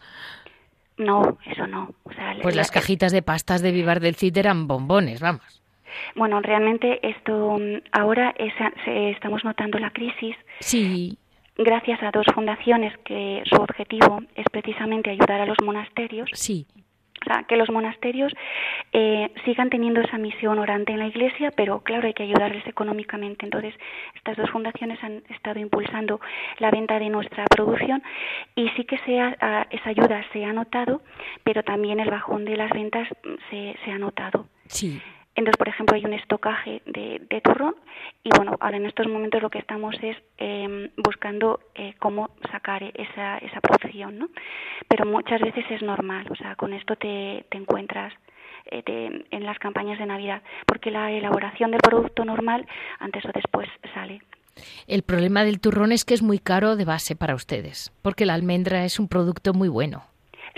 [SPEAKER 4] No, eso no.
[SPEAKER 1] pues las cajitas de pastas de Vivar del Cid eran bombones, vamos.
[SPEAKER 4] Bueno, realmente esto mm, ahora estamos notando la crisis.
[SPEAKER 1] Sí.
[SPEAKER 4] Gracias a dos fundaciones que su objetivo es precisamente ayudar a los monasterios.
[SPEAKER 1] Sí
[SPEAKER 4] que los monasterios eh, sigan teniendo esa misión orante en la Iglesia, pero claro, hay que ayudarles económicamente. Entonces, estas dos fundaciones han estado impulsando la venta de nuestra producción y sí que sea, esa ayuda se ha notado, pero también el bajón de las ventas se, se ha notado.
[SPEAKER 1] Sí.
[SPEAKER 4] Entonces, por ejemplo, hay un estocaje de, turrón y bueno, ahora en estos momentos lo que estamos es em, buscando eh, cómo sacar esa, esa producción, ¿no? Pero muchas veces es normal, o sea, con esto te, te encuentras eh, en las campañas de Navidad, porque la elaboración del producto normal antes o después sale.
[SPEAKER 1] El problema del turrón es que es muy caro de base para ustedes, porque la almendra es un producto muy bueno.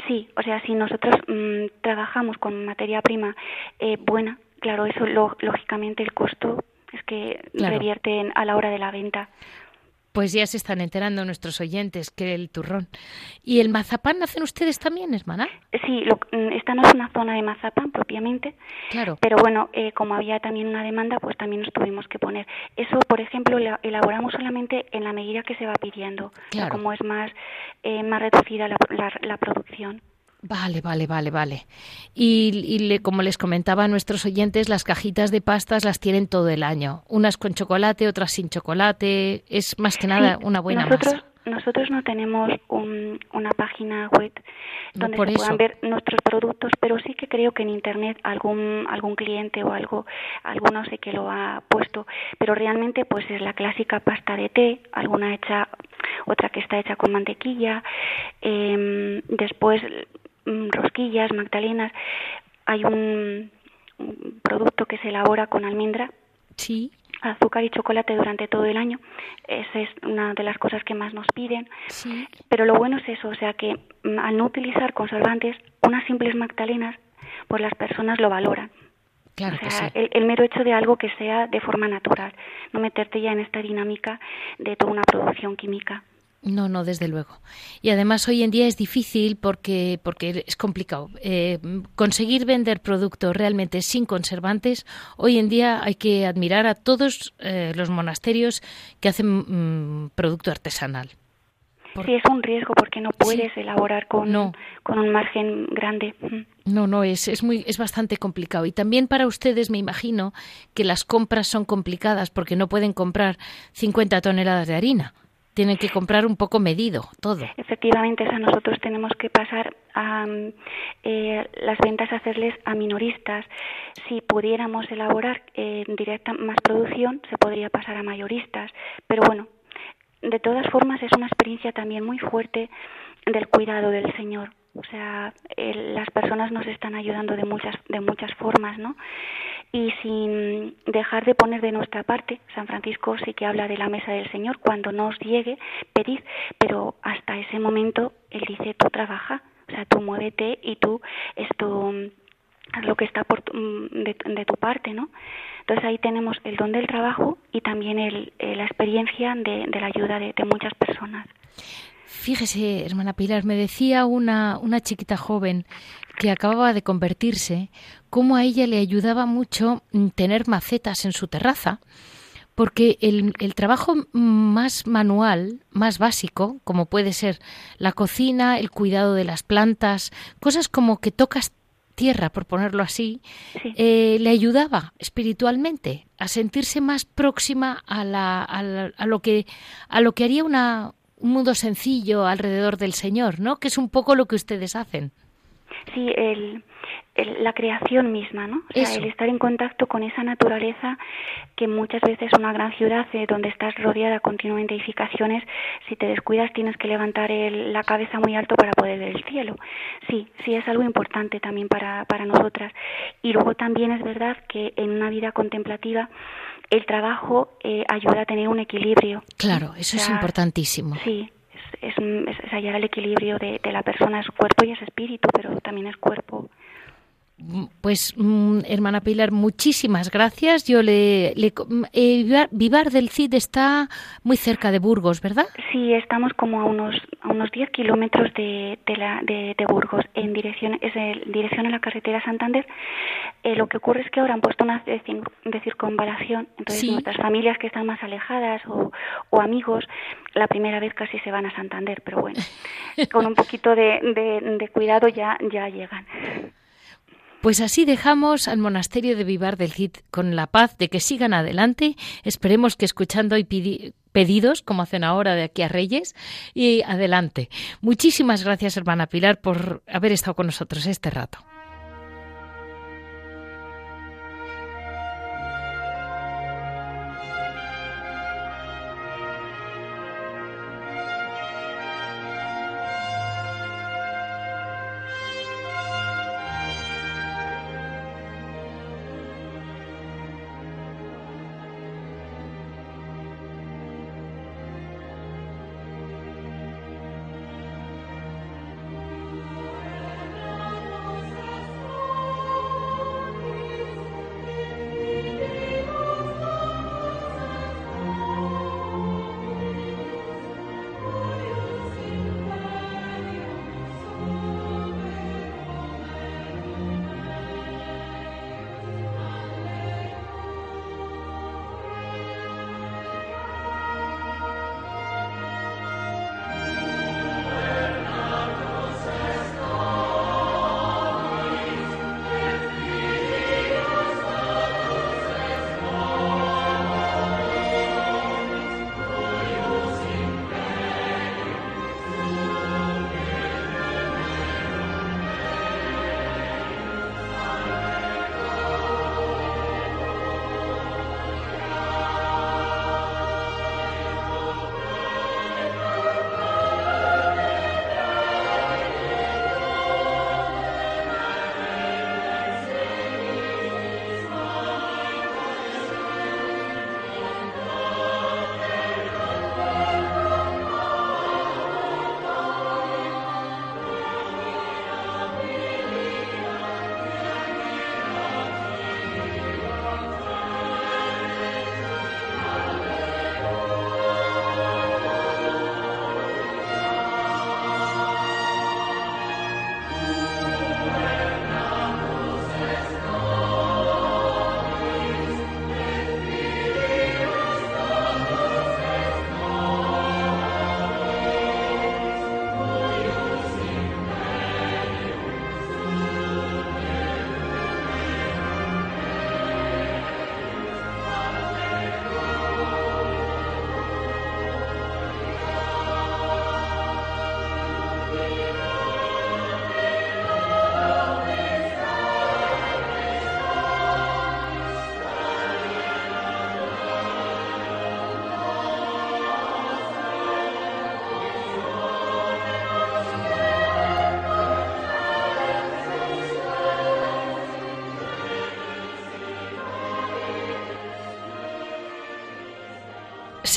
[SPEAKER 4] Sí, o sea, si nosotros mm, trabajamos con materia prima eh, buena, claro, eso lógicamente el costo es que revierte a la hora de la venta.
[SPEAKER 1] Pues ya se están enterando nuestros oyentes que el turrón. ¿Y el mazapán hacen ustedes también, hermana?
[SPEAKER 4] Sí, lo, mm, esta no es una zona de mazapán propiamente.
[SPEAKER 1] Claro.
[SPEAKER 4] Pero bueno, eh, como había también una demanda, pues también nos tuvimos que poner. Eso, por ejemplo, lo elaboramos solamente en la medida que se va pidiendo.
[SPEAKER 1] Claro.
[SPEAKER 4] como es más, eh, más reducida la, la producción.
[SPEAKER 1] Vale, vale, vale, vale. Y, como les comentaba a nuestros oyentes, las cajitas de pastas las tienen todo el año. Unas con chocolate, otras sin chocolate. Es más que nada una buena
[SPEAKER 4] nosotros, Nosotros no tenemos una página web donde se puedan ver nuestros productos, pero sí que creo que en internet algún algún cliente o algo, alguno sé que lo ha puesto, pero realmente pues es la clásica pasta de té, alguna hecha, otra que está hecha con mantequilla, eh, después rosquillas, magdalenas. Hay un, producto que se elabora con almendra.
[SPEAKER 1] Sí
[SPEAKER 4] azúcar y chocolate durante todo el año. Esa es una de las cosas que más nos piden. Pero lo bueno es eso, o sea que mm, al no utilizar conservantes, unas simples magdalenas, pues las personas lo valoran.
[SPEAKER 1] Claro
[SPEAKER 4] o sea, el, el, mero hecho de algo que sea de forma natural, no meterte ya en esta dinámica de toda una producción química.
[SPEAKER 1] No, no, desde luego. Y además hoy en día es difícil porque, porque es complicado. Eh, conseguir vender productos realmente sin conservantes, hoy en día hay que admirar a todos eh, los monasterios que hacen mm, producto artesanal.
[SPEAKER 4] Sí, es un riesgo porque no puedes elaborar con, con un margen grande.
[SPEAKER 1] No, no, es, es, muy, es bastante complicado. Y también para ustedes me imagino que las compras son complicadas porque no pueden comprar 50 toneladas de harina tienen que comprar un poco medido todo.
[SPEAKER 4] Efectivamente, a nosotros tenemos que pasar a eh, las ventas, hacerles a minoristas. Si pudiéramos elaborar eh, directa más producción, se podría pasar a mayoristas. Pero bueno, de todas formas es una experiencia también muy fuerte del cuidado del Señor. O sea, las personas nos están ayudando de muchas, de muchas formas, ¿no? y sin dejar de poner de nuestra parte. San Francisco sí que habla de la mesa del Señor, cuando nos llegue, pedid, pero hasta ese momento Él dice, tú trabaja, o sea, tú muévete y tú esto haz lo que está por mm, de, tu parte, ¿no? Entonces ahí tenemos el don del trabajo y también el, eh, la experiencia de, de la ayuda de, de muchas personas.
[SPEAKER 1] Fíjese, hermana Pilar, me decía una, una chiquita joven que acababa de convertirse, cómo a ella le ayudaba mucho tener macetas en su terraza, porque el, el, trabajo más manual, más básico, como puede ser la cocina, el cuidado de las plantas, cosas como que tocas tierra, por ponerlo así, eh, le ayudaba espiritualmente a sentirse más próxima a, la, a, lo que, a lo que haría una, un mundo sencillo alrededor del Señor, ¿no? Que es un poco lo que ustedes hacen.
[SPEAKER 4] Sí, el, la creación misma, ¿no? O sea, el estar en contacto con esa naturaleza que muchas veces una gran ciudad eh, donde estás rodeada continuamente de edificaciones, si te descuidas tienes que levantar la cabeza muy alto para poder ver el cielo. Sí, sí es algo importante también para, para nosotras. Y luego también es verdad que en una vida contemplativa el trabajo eh, ayuda a tener un equilibrio.
[SPEAKER 1] Claro, eso es importantísimo.
[SPEAKER 4] Sí, es, es, hallar el equilibrio de, de la persona, es cuerpo y es espíritu, pero también es cuerpo
[SPEAKER 1] pues, hermana Pilar, muchísimas gracias. Yo le, eh, Vivar del Cid está muy cerca de Burgos, ¿verdad?
[SPEAKER 4] Sí, estamos como a unos a unos 10 kilómetros de, de, la, de, Burgos, en dirección es en dirección a la carretera Santander. Eh, lo que ocurre es que ahora han puesto una de, circunvalación, entonces nuestras familias que están más alejadas o, o amigos, la primera vez casi se van a Santander, pero bueno, con un poquito de, de cuidado ya ya llegan.
[SPEAKER 1] Pues así dejamos al monasterio de Vivar del Cid con la paz de que sigan adelante. Esperemos que escuchando hoy pedidos, como hacen ahora de aquí a Reyes, y adelante. Muchísimas gracias, hermana Pilar, por haber estado con nosotros este rato.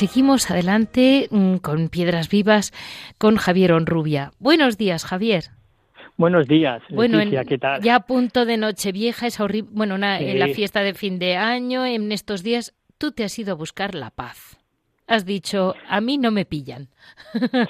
[SPEAKER 1] Seguimos adelante mm, con Piedras Vivas con Javier Onrubia. Buenos días, Javier.
[SPEAKER 5] Buenos días,
[SPEAKER 1] bueno, ¿qué tal? Ya a punto de Nochevieja, es horrible, bueno, en la fiesta de fin de año, en estos días, tú te has ido a buscar la paz. Has dicho, a mí no me pillan.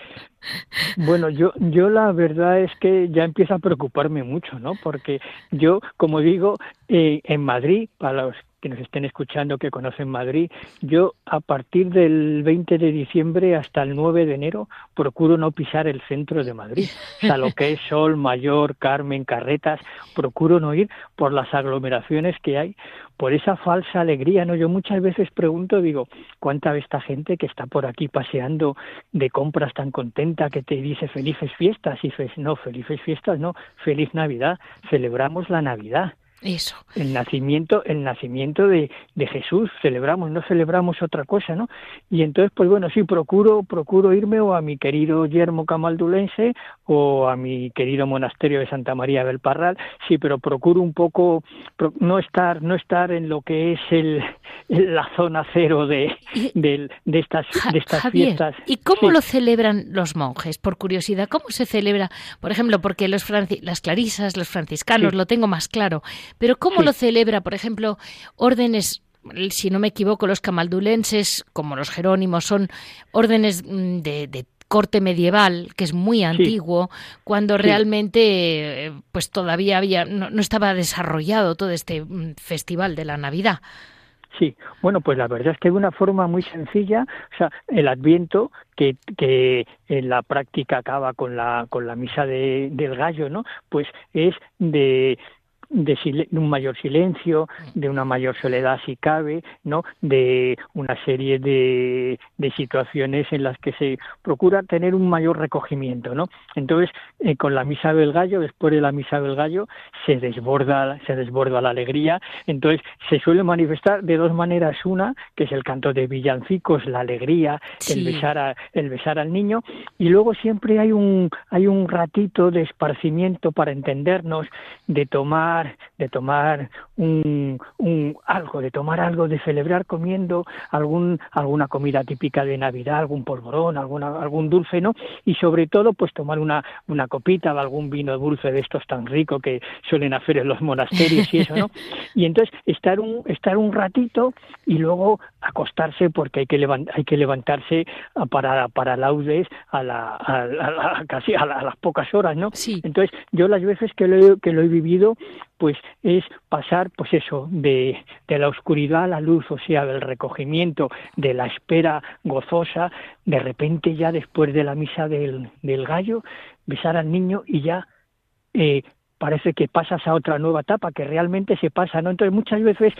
[SPEAKER 5] Bueno, yo, yo la verdad es que ya empieza a preocuparme mucho, ¿no? Porque yo, como digo, eh, en Madrid, para los que nos estén escuchando que conocen Madrid, yo a partir del 20 de diciembre hasta el 9 de enero procuro no pisar el centro de Madrid. O sea, lo que es Sol, Mayor, Carmen, Carretas, procuro no ir por las aglomeraciones que hay, por esa falsa alegría, ¿no? Yo muchas veces pregunto, digo, ¿cuánta ve esta gente que está por aquí paseando de compras tan contenta que te dice felices fiestas? Y dices, no, felices fiestas, no, feliz Navidad, celebramos la Navidad.
[SPEAKER 1] Eso.
[SPEAKER 5] El nacimiento, el nacimiento de, de, Jesús, celebramos, no celebramos otra cosa, ¿no? Y entonces, pues bueno, sí, procuro, procuro irme o a mi querido yermo camaldulense o a mi querido monasterio de Santa María del Parral, sí, pero procuro un poco no estar, no estar en lo que es el, la zona cero de, de, de estas, de estas
[SPEAKER 1] Javier,
[SPEAKER 5] fiestas.
[SPEAKER 1] ¿Y cómo sí. lo celebran los monjes? Por curiosidad, ¿cómo se celebra? Por ejemplo, porque los franci las clarisas, los franciscanos, sí. lo tengo más claro. Pero ¿cómo sí. lo celebra, por ejemplo, órdenes si no me equivoco, los camaldulenses, como los jerónimos, son órdenes mm, de, de corte medieval, que es muy antiguo, sí. cuando sí. realmente pues todavía había no, no, estaba desarrollado todo este mm, festival de la Navidad.
[SPEAKER 5] Sí, bueno, pues la verdad es que de una forma muy sencilla, o sea, el Adviento que, que en la práctica acaba con la con la misa de, del gallo, ¿no? Pues es de de, un mayor silencio, de una mayor soledad si cabe, ¿no? de una serie de, de situaciones en las que se procura tener un mayor recogimiento, ¿no? Entonces, eh, con la misa del gallo, después de la misa del gallo, se desborda, se desborda la alegría, entonces se suele manifestar de dos maneras, una, que es el canto de villancicos, la alegría, sí. el besar a, el besar al niño, y luego siempre hay un hay un ratito de esparcimiento para entendernos, de tomar de tomar un, un, algo, de tomar algo, de celebrar comiendo algún, alguna comida típica de Navidad, algún polvorón, alguna, algún dulce, ¿no? Y sobre todo, pues tomar una, una copita de algún vino dulce de estos tan rico que suelen hacer en los monasterios y eso, ¿no? Y entonces estar un, estar un ratito y luego acostarse porque hay que, levant, hay que levantarse para, para laudes a, la, a, a, a casi a, la, a, las pocas horas, ¿no?
[SPEAKER 1] Sí.
[SPEAKER 5] Entonces, yo las veces que lo que lo he vivido, pues es pasar, pues eso, de, de la oscuridad a la luz, o sea, del recogimiento, de la espera gozosa, de repente ya después de la misa del, del gallo, besar al niño y ya eh, parece que pasas a otra nueva etapa, que realmente se pasa, ¿no? Entonces muchas veces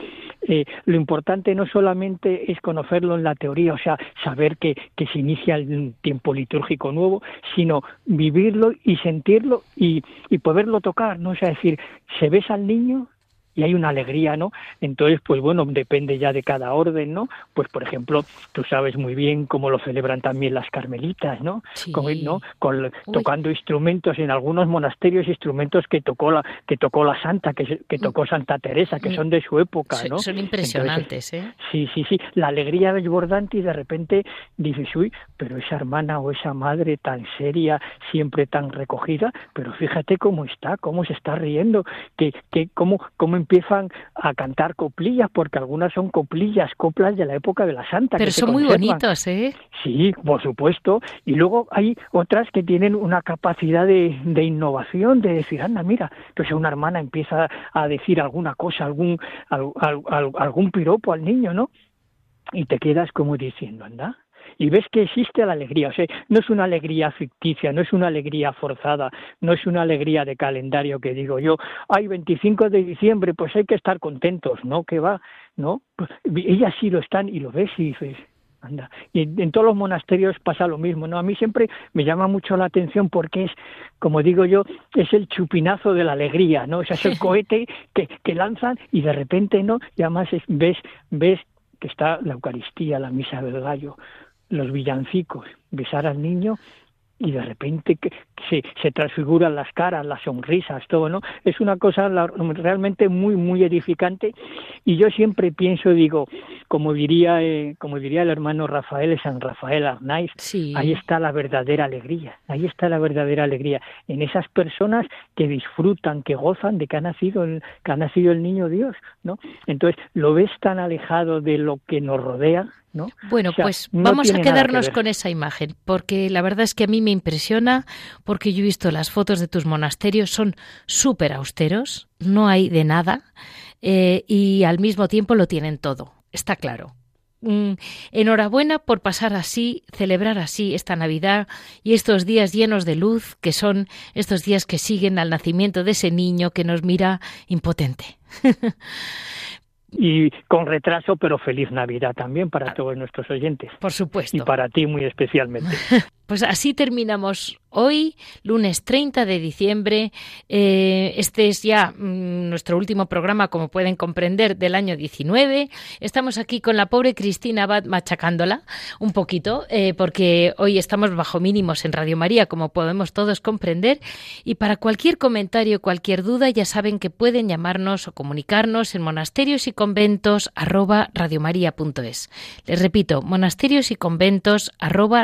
[SPEAKER 5] eh, lo importante no solamente es conocerlo en la teoría, o sea, saber que, que se inicia el tiempo litúrgico nuevo, sino vivirlo y sentirlo y, y poderlo tocar, ¿no? O sea, decir, se besa al niño, y hay una alegría, ¿no? Entonces, pues bueno, depende ya de cada orden, ¿no? Pues por ejemplo, tú sabes muy bien cómo lo celebran también las carmelitas, ¿no?
[SPEAKER 1] Sí.
[SPEAKER 5] Con, ¿no? Con, tocando instrumentos en algunos monasterios, instrumentos que tocó la que tocó la santa, que, que tocó Santa Teresa, que son de su época, ¿no?
[SPEAKER 1] Son impresionantes,
[SPEAKER 5] Entonces, ¿eh? Sí, sí, sí. La alegría desbordante y de repente dices, uy, pero esa hermana o esa madre tan seria, siempre tan recogida, pero fíjate cómo está, cómo se está riendo, que, que cómo, cómo empiezan a cantar coplillas, porque algunas son coplillas, coplas de la época de la Santa.
[SPEAKER 1] Pero
[SPEAKER 5] que
[SPEAKER 1] son muy bonitos, ¿eh?
[SPEAKER 5] Sí, por supuesto. Y luego hay otras que tienen una capacidad de, de innovación, de decir, anda, mira, pues una hermana empieza a decir alguna cosa, algún, al, al, algún piropo al niño, ¿no? Y te quedas como diciendo, anda, y ves que existe la alegría. O sea, no es una alegría ficticia, no es una alegría forzada, no es una alegría de calendario que digo yo, ay, 25 de diciembre, pues hay que estar contentos, ¿no? Que va, ¿no? Pues ellas sí lo están y lo ves y dices, anda. Y en, en, todos los monasterios pasa lo mismo, ¿no? A mí siempre me llama mucho la atención porque es, como digo yo, es el chupinazo de la alegría, ¿no? O sea, es el cohete que, que lanzan y de repente, ¿no? Y además es, ves, ves que está la Eucaristía, la misa del gallo, los villancicos, besar al niño y de repente que se, se transfiguran las caras, las sonrisas, todo, ¿no? Es una cosa realmente muy, muy edificante y yo siempre pienso, digo, como diría, eh, como diría el hermano Rafael, San Rafael Arnaiz, ahí está la verdadera alegría, ahí está la verdadera alegría, en esas personas que disfrutan, que gozan de que ha nacido el, que ha nacido el niño Dios, ¿no? Entonces, lo ves tan alejado de lo que nos rodea, ¿No?
[SPEAKER 1] Bueno, pues vamos a quedarnos con esa imagen, porque la verdad es que a mí me impresiona, porque yo he visto las fotos de tus monasterios, son súper austeros, no hay de nada, eh, y al mismo tiempo lo tienen todo, está claro. Mm, enhorabuena por pasar así, celebrar así esta Navidad y estos días llenos de luz, que son estos días que siguen al nacimiento de ese niño que nos mira impotente.
[SPEAKER 5] y con retraso, pero feliz Navidad también para ah. todos nuestros oyentes.
[SPEAKER 1] Por supuesto.
[SPEAKER 5] Y para ti muy especialmente.
[SPEAKER 1] Pues así terminamos hoy, lunes 30 de diciembre. Eh, este es ya mm, nuestro último programa, como pueden comprender, del año 19. Estamos aquí con la pobre Cristina Abad machacándola un poquito, eh, porque hoy estamos bajo mínimos en Radio María, como podemos todos comprender. Y para cualquier comentario, cualquier duda, ya saben que pueden llamarnos o comunicarnos en monasterios y conventos arroba. Les repito, monasterios y conventos arroba.